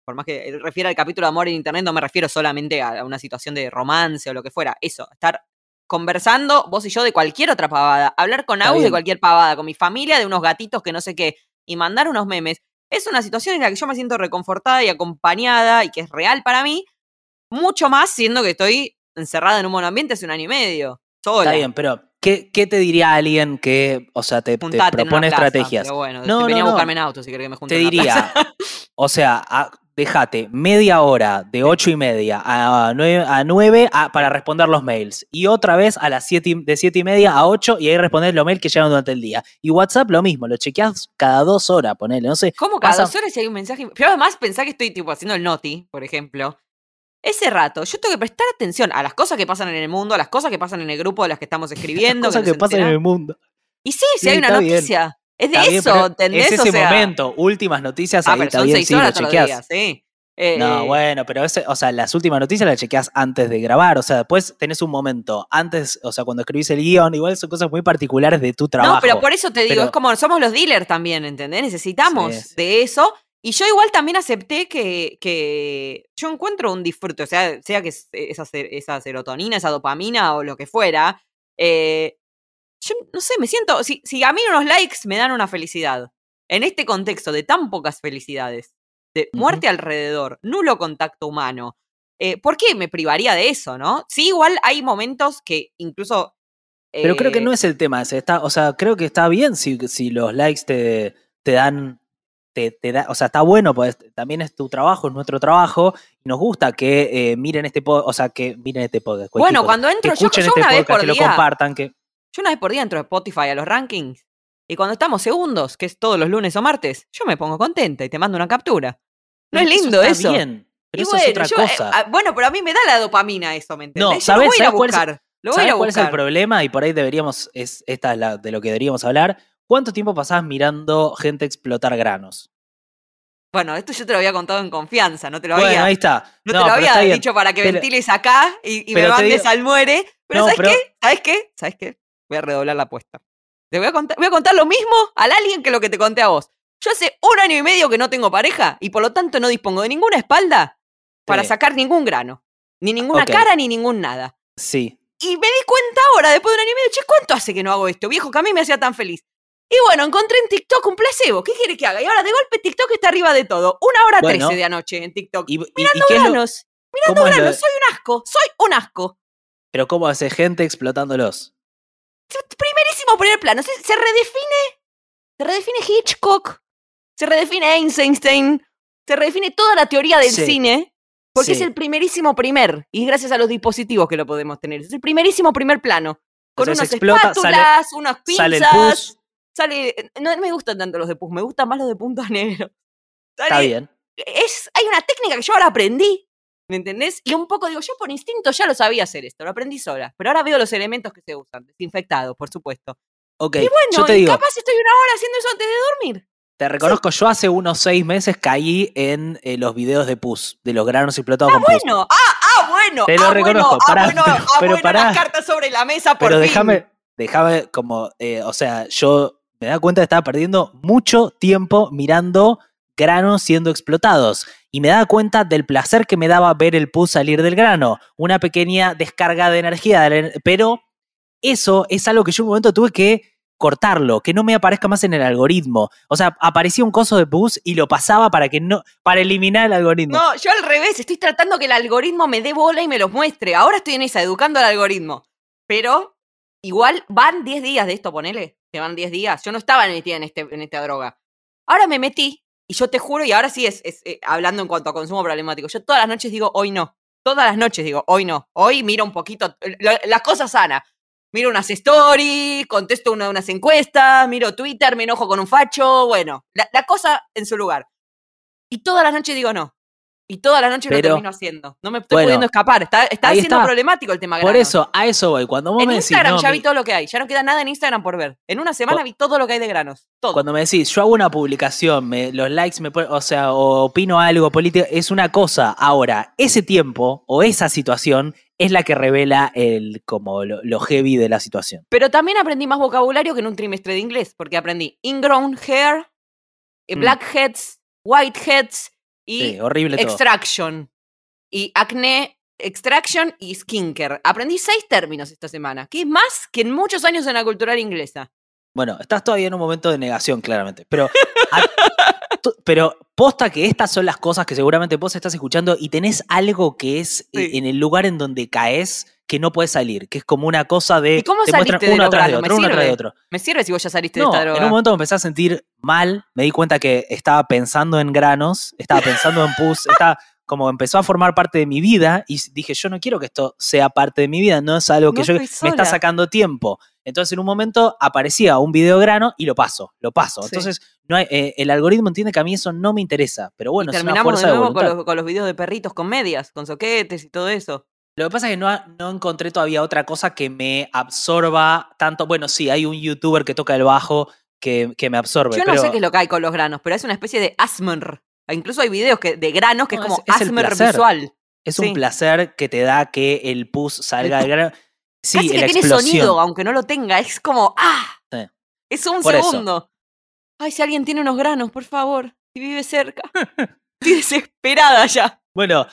por más que refiera al capítulo de amor en internet, no me refiero solamente a una situación de romance o lo que fuera, eso, estar conversando vos y yo de cualquier otra pavada, hablar con Agus de cualquier pavada, con mi familia de unos gatitos que no sé qué, y mandar unos memes. Es una situación en la que yo me siento reconfortada y acompañada y que es real para mí, mucho más siendo que estoy encerrada en un monoambiente hace un año y medio, sola. Está bien, pero ¿qué, qué te diría alguien que, o sea, te, te propone plaza, estrategias? pero bueno, No, venía no, a no. buscarme en auto si querés que me junte Te diría, o sea, a- déjate media hora de ocho y media a nueve, a nueve a- para responder los mails. Y otra vez a las siete, y- de siete y media a ocho y ahí responder los mails que llegan durante el día. Y WhatsApp lo mismo, lo chequeas cada dos horas, ponele, no sé. ¿Cómo cada pasa- dos horas si hay un mensaje? Pero además pensá que estoy tipo haciendo el noti, por ejemplo. Ese rato, yo tengo que prestar atención a las cosas que pasan en el mundo, a las cosas que pasan en el grupo de las que estamos escribiendo. cosas nos que pasan en el mundo. Y sí, si Sí, hay una bien. Es de Está eso, ¿entendés? Es ese o sea, momento, últimas noticias, Ah, ahí pero está son bien, seis sí, lo horas chequeás. días, sí. Eh, No, bueno, pero ese, o sea, las últimas noticias las chequeas antes de grabar, o sea, después tenés un momento, antes, o sea, cuando escribís el guion, igual son cosas muy particulares de tu trabajo. No, pero por eso te digo, Pero- es como somos los dealers también, ¿entendés? Necesitamos Sí, sí. de eso. Y yo igual también acepté que, que yo encuentro un disfrute, o sea, sea que es esa, esa serotonina, esa dopamina o lo que fuera. eh, yo no sé, me siento, si, si a mí unos likes me dan una felicidad, en este contexto de tan pocas felicidades, de muerte alrededor, nulo contacto humano, eh, ¿por qué me privaría de eso, no? Sí, igual hay momentos que incluso Pero creo que Eh, no es el tema ese. Está, o sea, creo que está bien si, si los likes te, te dan. Te, te da, o sea, está bueno, pues también es tu trabajo, es nuestro trabajo. Y nos gusta que eh, miren este podcast, o sea, que miren este podcast. Bueno, cuando entro, yo, escuchen yo este una vez podcast, por que lo compartan, que. Yo una vez por día entro a Spotify a los rankings. Y cuando estamos segundos, que es todos los lunes o martes, yo me pongo contenta y te mando una captura. No es lindo está eso. bien, pero Y eso bueno, es otra yo, eh, cosa. ah, bueno, pero a mí me da la dopamina eso, ¿me entendés? No, Yo ¿sabes- lo voy a buscar. Lo voy a ir ¿Sabes a cuál es el problema? Y por ahí deberíamos, es, esta es la, de lo que deberíamos hablar. ¿Cuánto tiempo pasás mirando gente explotar granos? Bueno, esto yo te lo había contado en confianza, no te lo bueno, había, ahí está. no te lo había dicho para que Pero- ventiles acá y, y me mandes digo- al muere. Pero No, ¿sabes pero- qué? ¿Sabes qué? ¿Sabes qué? Voy a redoblar la apuesta. Te voy a contar, voy a contar lo mismo al alguien que lo que te conté a vos. Yo hace un año y medio que no tengo pareja y por lo tanto no dispongo de ninguna espalda para Sí. sacar ningún grano. Ni ninguna cara ni ningún nada. Sí. Y me di cuenta ahora, después de un año y medio, che, ¿cuánto hace que no hago esto, viejo? Que a mí me hacía tan feliz. Y bueno, encontré en TikTok un placebo. ¿Qué quiere que haga? Y ahora de golpe TikTok está arriba de todo. Una hora Bueno. trece de anoche en TikTok. ¿Y, y- y Mirando lo- granos. Mirando granos. de- Soy un asco. Soy un asco. pero cómo hace gente explotándolos? Primerísimo primer plano. Se, se redefine. Se redefine Hitchcock. Se redefine Einstein. Se redefine toda la teoría del Sí. cine. Porque es el primerísimo primer. Y gracias a los dispositivos que lo podemos tener. Es el primerísimo primer plano. Con Entonces unas explota, sale- espátulas, unas pinzas. Sale el pus, sale- no me gustan tanto los de pus, me gustan más los de punta negro. está Sale- bien. Es, hay una técnica que yo ahora aprendí, ¿me entendés? Y un poco digo, yo por instinto ya lo sabía hacer esto, lo aprendí sola, pero ahora veo los elementos que se usan, desinfectados, por supuesto. Ok, y bueno, yo te y digo, capaz estoy una hora haciendo eso antes de dormir. te reconozco, yo hace unos seis meses caí en eh, los videos de pus, de los granos explotados con pus. Bueno, ah, ah, bueno, Te lo ah, reconozco, bueno, pará, ah, bueno, pero- ah, pero bueno, pará. las cartas sobre la mesa por Pero déjame, déjame como, eh, o sea, yo me da cuenta que estaba perdiendo mucho tiempo mirando granos siendo explotados. Y me daba cuenta del placer que me daba ver el pus salir del grano. Una pequeña descarga de energía. Pero eso es algo que yo en un momento tuve que cortarlo, que no me aparezca más en el algoritmo. O sea, aparecía un coso de pus y lo pasaba para que no, para eliminar el algoritmo. No, yo al revés, estoy tratando que el algoritmo me dé bola y me los muestre. Ahora estoy en esa, educando al algoritmo. Pero igual van 10 días de esto, ponele. Que van 10 días. Yo no estaba metida en, este, en esta droga. Ahora me metí y yo te juro, y ahora sí es, eh, hablando en cuanto a consumo problemático. Yo todas las noches digo, hoy no. Todas las noches digo, hoy no. Hoy miro un poquito eh, las cosas sanas. Miro unas stories, contesto una- unas encuestas, miro Twitter, me enojo con un facho. Bueno, la, la cosa en su lugar. Y todas las noches digo no. Y todas las noches lo termino haciendo. No me estoy Bueno, pudiendo escapar. Está, está siendo está. problemático el tema Por granos. eso, a eso voy. Cuando vos En me decís, Instagram no, ya mi- vi todo lo que hay. Ya no queda nada en Instagram por ver. En una semana vi todo lo que hay de granos. Todo. Cuando me decís, yo hago una publicación, me- los likes me ponen, o sea, o opino algo político, es una cosa. Ahora, ese tiempo o esa situación es la que revela el como lo, lo heavy de la situación. Pero también aprendí más vocabulario que en un trimestre de inglés. Porque aprendí ingrown hair, eh, Mm. blackheads, whiteheads y Sí, horrible todo. extraction. Y acné, extraction y skincare. Aprendí seis términos esta semana. Que es más que en muchos años en la cultural inglesa. Bueno, estás todavía en un momento de negación, claramente. Pero, a- pero posta que estas son las cosas que seguramente vos estás escuchando y tenés algo que es eh, Sí. en el lugar en donde caes que no puedes salir, que es como una cosa de ¿Y cómo te saliste de uno atrás de otro, ¿Me uno atrás de sirve? otro. Me sirve si vos ya saliste No, de esta droga. en un momento me empecé a sentir mal, me di cuenta que estaba pensando en granos, estaba pensando en pus, estaba como empezó a formar parte de mi vida y dije, yo no quiero que esto sea parte de mi vida, no es algo que No yo me está sacando tiempo. Entonces en un momento aparecía un video grano y lo paso, lo paso. Sí. Entonces no hay- eh, el algoritmo entiende que a mí eso no me interesa, pero bueno, y es una terminamos fuerza de de, nuevo con los, con los videos de perritos con medias, con soquetes y todo eso. Lo que pasa es que no, no encontré todavía otra cosa que me absorba tanto. Bueno, sí, hay un youtuber que toca el bajo que, que me absorbe. Yo no pero sé qué es lo que hay con los granos, pero es una especie de asmer. Incluso hay videos que, de granos que No, es como es- es asmer visual. Es Sí. un placer que te da que el pus salga del grano. Sí, Casi la que tiene explosión. sonido, aunque no lo tenga. Es como, ¡ah! Sí. Es un Por eso. segundo. Ay, si alguien tiene unos granos, por favor, si vive cerca. Estoy desesperada ya. Bueno,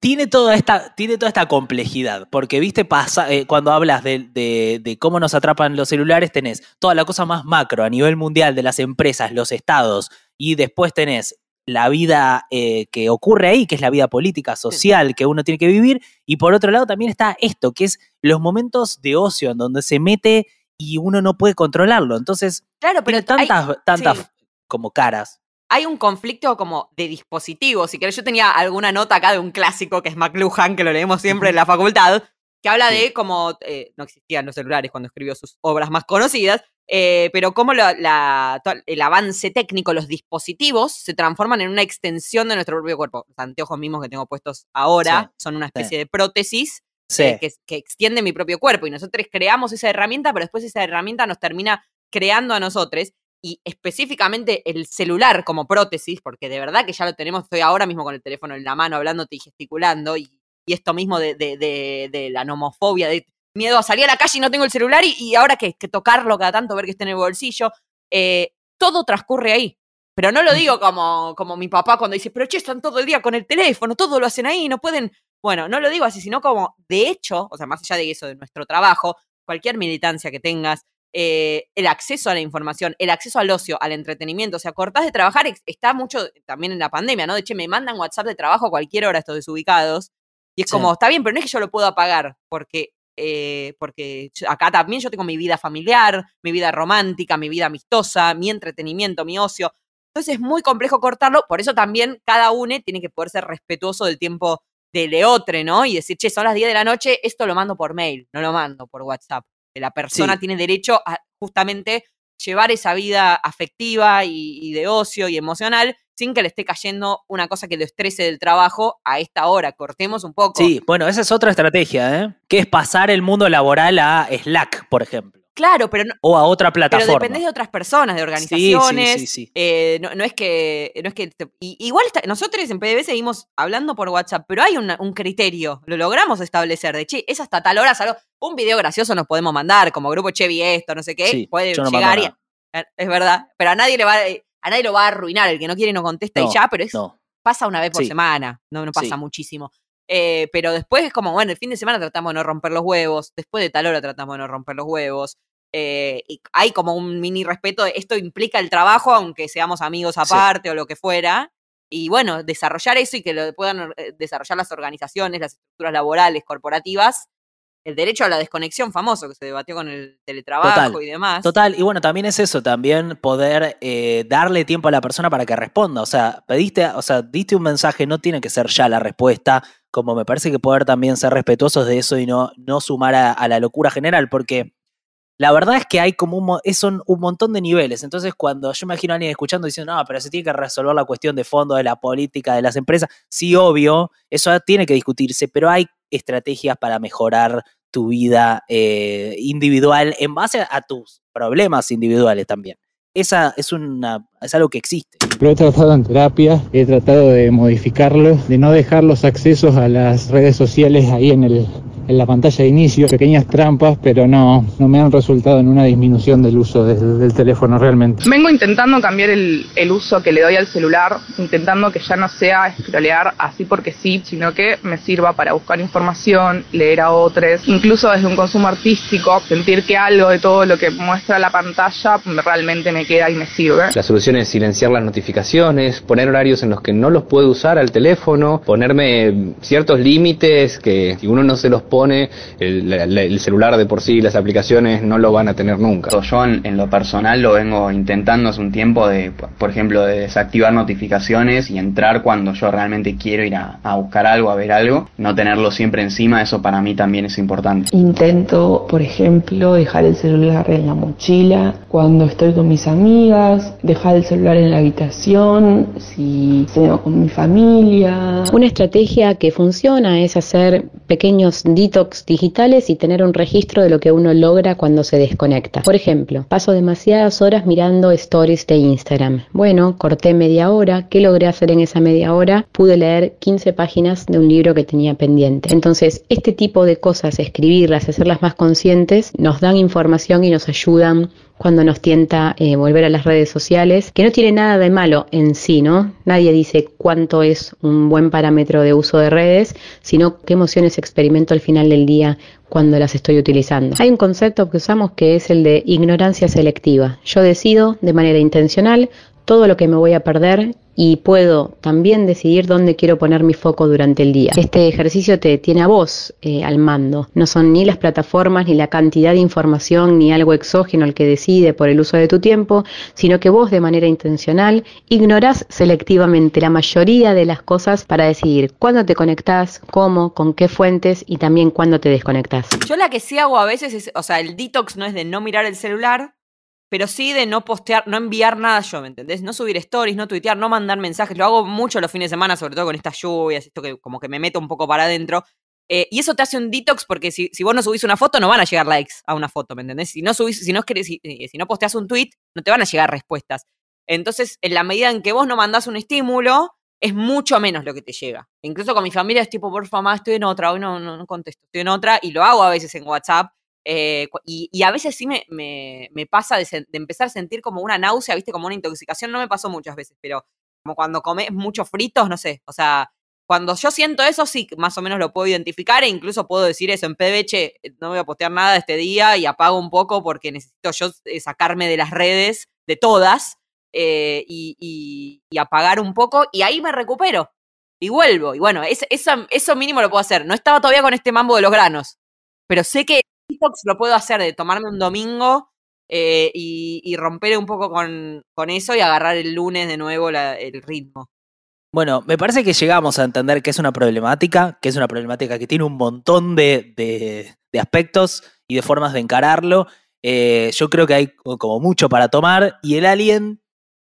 tiene toda esta, tiene toda esta complejidad, porque viste, pasa, eh, cuando hablas de, de- de cómo nos atrapan los celulares, tenés toda la cosa más macro a nivel mundial de las empresas, los estados, y después tenés la vida eh, que ocurre ahí, que es la vida política, social que uno tiene que vivir, y por otro lado también está esto, que es los momentos de ocio en donde se mete y uno no puede controlarlo. Entonces, Claro, pero hay- tantas, tantas sí. como caras. Hay un conflicto como de dispositivos. Si querés, yo tenía alguna nota acá de un clásico que es McLuhan, que lo leemos siempre en la facultad, que habla de cómo eh, no existían los celulares cuando escribió sus obras más conocidas, eh, pero cómo la- la- to- el avance técnico, los dispositivos, se transforman en una extensión de nuestro propio cuerpo. Los anteojos mismos que tengo puestos ahora son una especie de prótesis eh, que, que extiende mi propio cuerpo y nosotros creamos esa herramienta, pero después esa herramienta nos termina creando a nosotros y específicamente el celular como prótesis, porque de verdad que ya lo tenemos, estoy ahora mismo con el teléfono en la mano hablándote y gesticulando y, y esto mismo de, de- de- de la nomofobia, de miedo a salir a la calle y no tengo el celular y, y ahora que, que tocarlo cada tanto, ver que está en el bolsillo, eh, todo transcurre ahí. Pero no lo digo como, como mi papá cuando dice, pero che, están todo el día con el teléfono, todo lo hacen ahí, no pueden. Bueno, no lo digo así, sino como, de hecho, o sea, más allá de eso, de nuestro trabajo, cualquier militancia que tengas, eh, el acceso a la información, el acceso al ocio, al entretenimiento, o sea, cortás de trabajar, está mucho también en la pandemia, ¿no? De hecho, me mandan WhatsApp de trabajo a cualquier hora estos desubicados, y es Sí. como, está bien, pero no es que yo lo puedo apagar, porque, eh, porque acá también yo tengo mi vida familiar, mi vida romántica, mi vida amistosa, mi entretenimiento, mi ocio. Entonces es muy complejo cortarlo, por eso también cada uno tiene que poder ser respetuoso del tiempo del otro, ¿no? Y decir, che, son las 10 de la noche, esto lo mando por mail, no lo mando por WhatsApp. La persona Sí. tiene derecho a justamente llevar esa vida afectiva y, y de ocio y emocional sin que le esté cayendo una cosa que lo estrese del trabajo a esta hora. Cortemos un poco. Sí, bueno, esa es otra estrategia, ¿eh? Que es pasar el mundo laboral a Slack, por ejemplo. Claro, pero no, O a otra pero plataforma. dependés de otras personas, de sí, organizaciones. sí, sí. Eh, no, no es que. No es que te- y- igual está- nosotros en PDB seguimos hablando por WhatsApp, pero hay una- un criterio. Lo logramos establecer. De che, es hasta tal hora. salvo- un video gracioso nos podemos mandar, como grupo Che vi esto, no sé qué. Sí, puede no llegar y. eh, Es verdad. Pero a nadie le va a- a nadie lo va a arruinar. El que no quiere no contesta y ya, pero es, No. pasa una vez por Sí. semana. No, no pasa Sí. muchísimo. Eh, pero después es como, bueno, el fin de semana tratamos de no romper los huevos. Después de tal hora tratamos de no romper los huevos. eh, y hay como un mini respeto. de Esto implica el trabajo, aunque seamos amigos aparte o lo que fuera. Y bueno, desarrollar eso y que lo puedan eh, desarrollar las organizaciones, las estructuras laborales, corporativas. El derecho a la desconexión famoso que se debatió con el teletrabajo Total, y demás. Total, y bueno, también es eso, también poder eh, darle tiempo a la persona para que responda. O sea, pediste, o sea, diste un mensaje, no tiene que ser ya la respuesta, como me parece que poder también ser respetuosos de eso y no, no sumar a, a la locura general, porque la verdad es que hay como un, son un montón de niveles. Entonces, cuando yo imagino a alguien escuchando diciendo, no, pero se tiene que resolver la cuestión de fondo de la política de las empresas, sí, obvio, eso tiene que discutirse, pero hay estrategias para mejorar tu vida eh, individual en base a tus problemas individuales también. Esa es, una, es algo que existe. Lo he tratado en terapia, he tratado de modificarlo, de no dejar los accesos a las redes sociales ahí en, el, en la pantalla de inicio, pequeñas trampas, pero no, no me han resultado en una disminución del uso del, del teléfono realmente. Vengo intentando cambiar el, el uso que le doy al celular, intentando que ya no sea scrollear así porque sí, sino que me sirva para buscar información, leer a otros, incluso desde un consumo artístico, sentir que algo de todo lo que muestra la pantalla realmente me queda y me sirve. La solución es silenciar las notificaciones, poner horarios en los que no los puedo usar al teléfono, ponerme ciertos límites que si uno no se los pone, el, la- la- el celular de por sí, las aplicaciones no lo van a tener nunca. Yo en, en lo personal lo vengo intentando hace un tiempo de, por ejemplo, de desactivar notificaciones y entrar cuando yo realmente quiero ir a, a buscar algo, a ver algo, no tenerlo siempre encima, eso para mí también es importante. Intento, por ejemplo, dejar el celular en la mochila cuando estoy con mis amigas, dejar el celular en la habitación, si ceno con mi familia. Una estrategia que funciona es hacer pequeños detox digitales y tener un registro de lo que uno logra cuando se desconecta. Por ejemplo, paso demasiadas horas mirando stories de Instagram. Bueno, corté media hora. ¿Qué logré hacer en esa media hora? Pude leer 15 páginas de un libro que tenía pendiente. Entonces, este tipo de cosas, escribirlas, hacerlas más conscientes, nos dan información y nos ayudan cuando nos tienta eh, volver a las redes sociales, que no tiene nada de malo en sí, ¿no? Nadie dice cuánto es un buen parámetro de uso de redes, sino qué emociones experimento al final del día cuando las estoy utilizando. Hay un concepto que usamos que es el de ignorancia selectiva. Yo decido de manera intencional todo lo que me voy a perder y puedo también decidir dónde quiero poner mi foco durante el día. Este ejercicio te tiene a vos eh, al mando. No son ni las plataformas, ni la cantidad de información, ni algo exógeno el que decide por el uso de tu tiempo, sino que vos de manera intencional ignorás selectivamente la mayoría de las cosas para decidir cuándo te conectás, cómo, con qué fuentes y también cuándo te desconectás. Yo la que sí hago a veces es, o sea, el detox no es de no mirar el celular, pero sí de no postear, no enviar nada yo, ¿me entendés? No subir stories, no tuitear, no mandar mensajes. Lo hago mucho los fines de semana, sobre todo con estas lluvias, esto que como que me meto un poco para adentro. Eh, y eso te hace un detox porque si, si, vos no subís una foto, no van a llegar likes a una foto, ¿me entendés? Si no subís, si no, si, eh, si no posteas un tweet, no te van a llegar respuestas. Entonces, en la medida en que vos no mandás un estímulo, es mucho menos lo que te llega. Incluso con mi familia es tipo, por favor, estoy en otra, hoy no, no, no contesto, estoy en otra, y lo hago a veces en WhatsApp eh, y, a veces sí me, me, pasa de, empezar a sentir como una náusea, viste, como una intoxicación. No me pasó muchas veces, pero como cuando comes muchos fritos, no sé. O sea, cuando yo siento eso, sí, más o menos lo puedo identificar e incluso puedo decir eso en PBH, eh, no voy a postear nada este día y apago un poco porque necesito yo eh, sacarme de las redes, de todas, y, apagar un poco y ahí me recupero y vuelvo. Y bueno, eso mínimo lo puedo hacer. No estaba todavía con este mambo de los granos, pero sé que lo puedo hacer de tomarme un domingo eh, y, romper un poco con, eso y agarrar el lunes de nuevo el ritmo. Bueno, me parece que llegamos a entender que es una problemática, que es una problemática que tiene un montón de, aspectos y de formas de encararlo. Eh, yo creo que hay como mucho para tomar y el alien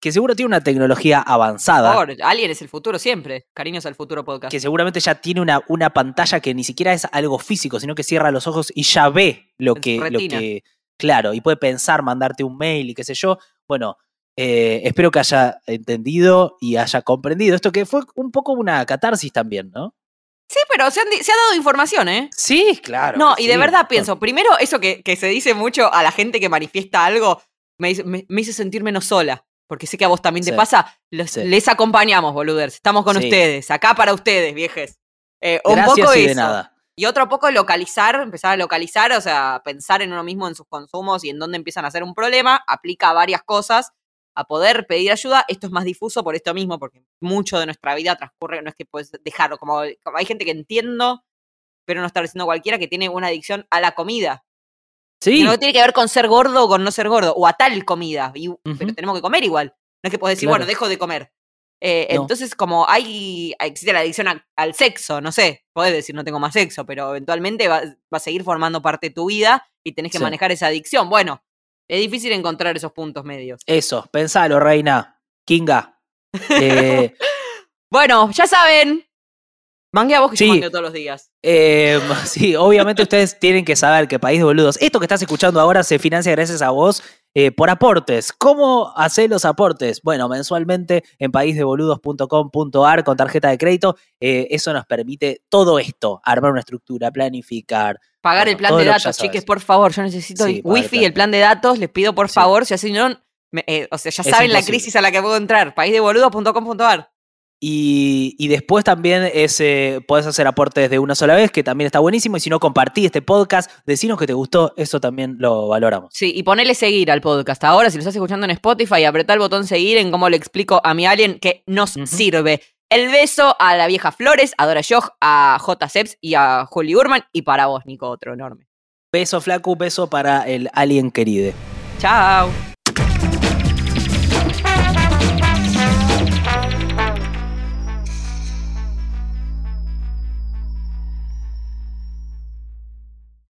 que seguro tiene una tecnología avanzada. Por Alien es el futuro siempre. Cariños al futuro podcast. Que seguramente ya tiene una, una pantalla que ni siquiera es algo físico, sino que cierra los ojos y ya ve lo que, lo que. Claro, y puede pensar, mandarte un mail y qué sé yo. Bueno, eh, espero que haya entendido y haya comprendido esto, que fue un poco una catarsis también, ¿no? Sí, pero se, ha dado información, ¿eh? Sí, claro. No, y de verdad pienso, primero eso que, se dice mucho a la gente que manifiesta algo, me, me hizo sentir menos sola porque sé que a vos también te pasa, les acompañamos, boluders. Estamos con ustedes, acá para ustedes, viejes. Eh, un poco y eso. nada. Y otro poco localizar, empezar a localizar, o sea, pensar en uno mismo, en sus consumos y en dónde empiezan a ser un problema, aplica a varias cosas, a poder pedir ayuda. Esto es más difuso por esto mismo, porque mucho de nuestra vida transcurre, no es que puedes dejarlo, como, como hay gente que entiendo, pero no está diciendo cualquiera que tiene una adicción a la comida. No tiene que ver con ser gordo o con no ser gordo, o a tal comida, pero tenemos que comer igual. No es que puedes decir, bueno, dejo de comer. Eh, entonces, como hay, existe la adicción al sexo, no sé, puedes decir no tengo más sexo, pero eventualmente va, a seguir formando parte de tu vida y tenés que manejar esa adicción. Bueno, es difícil encontrar esos puntos medios. Eso, pensalo, reina. Kinga. Eh, bueno, ya saben, Mangue a vos que sí. yo todos los días. Eh, sí, obviamente ustedes tienen que saber que País de Boludos, esto que estás escuchando ahora se financia gracias a vos eh, por aportes. ¿Cómo hacer los aportes? Bueno, mensualmente en paísdeboludos.com.ar con tarjeta de crédito. Eh, eso nos permite todo esto, armar una estructura, planificar. Pagar el plan de datos, chiques, por favor. Yo necesito wifi, el plan de datos. Les pido por favor, si así no, o sea, ya saben la crisis a la que puedo entrar. paísdeboludos.com.ar. Y, después también es, puedes hacer aportes de una sola vez, que también está buenísimo. Y si no, compartí este podcast, decinos que te gustó, eso también lo valoramos. Sí, y ponele seguir al podcast. Ahora, si lo estás escuchando en Spotify, apretá el botón seguir en cómo le explico a mi alien que nos sirve. El beso a la vieja Flores, a Dora Joch, a J. Seps y a Juli Urman. Y para vos, Nico, otro enorme. Beso, flaco, beso para el alien querido. Chao.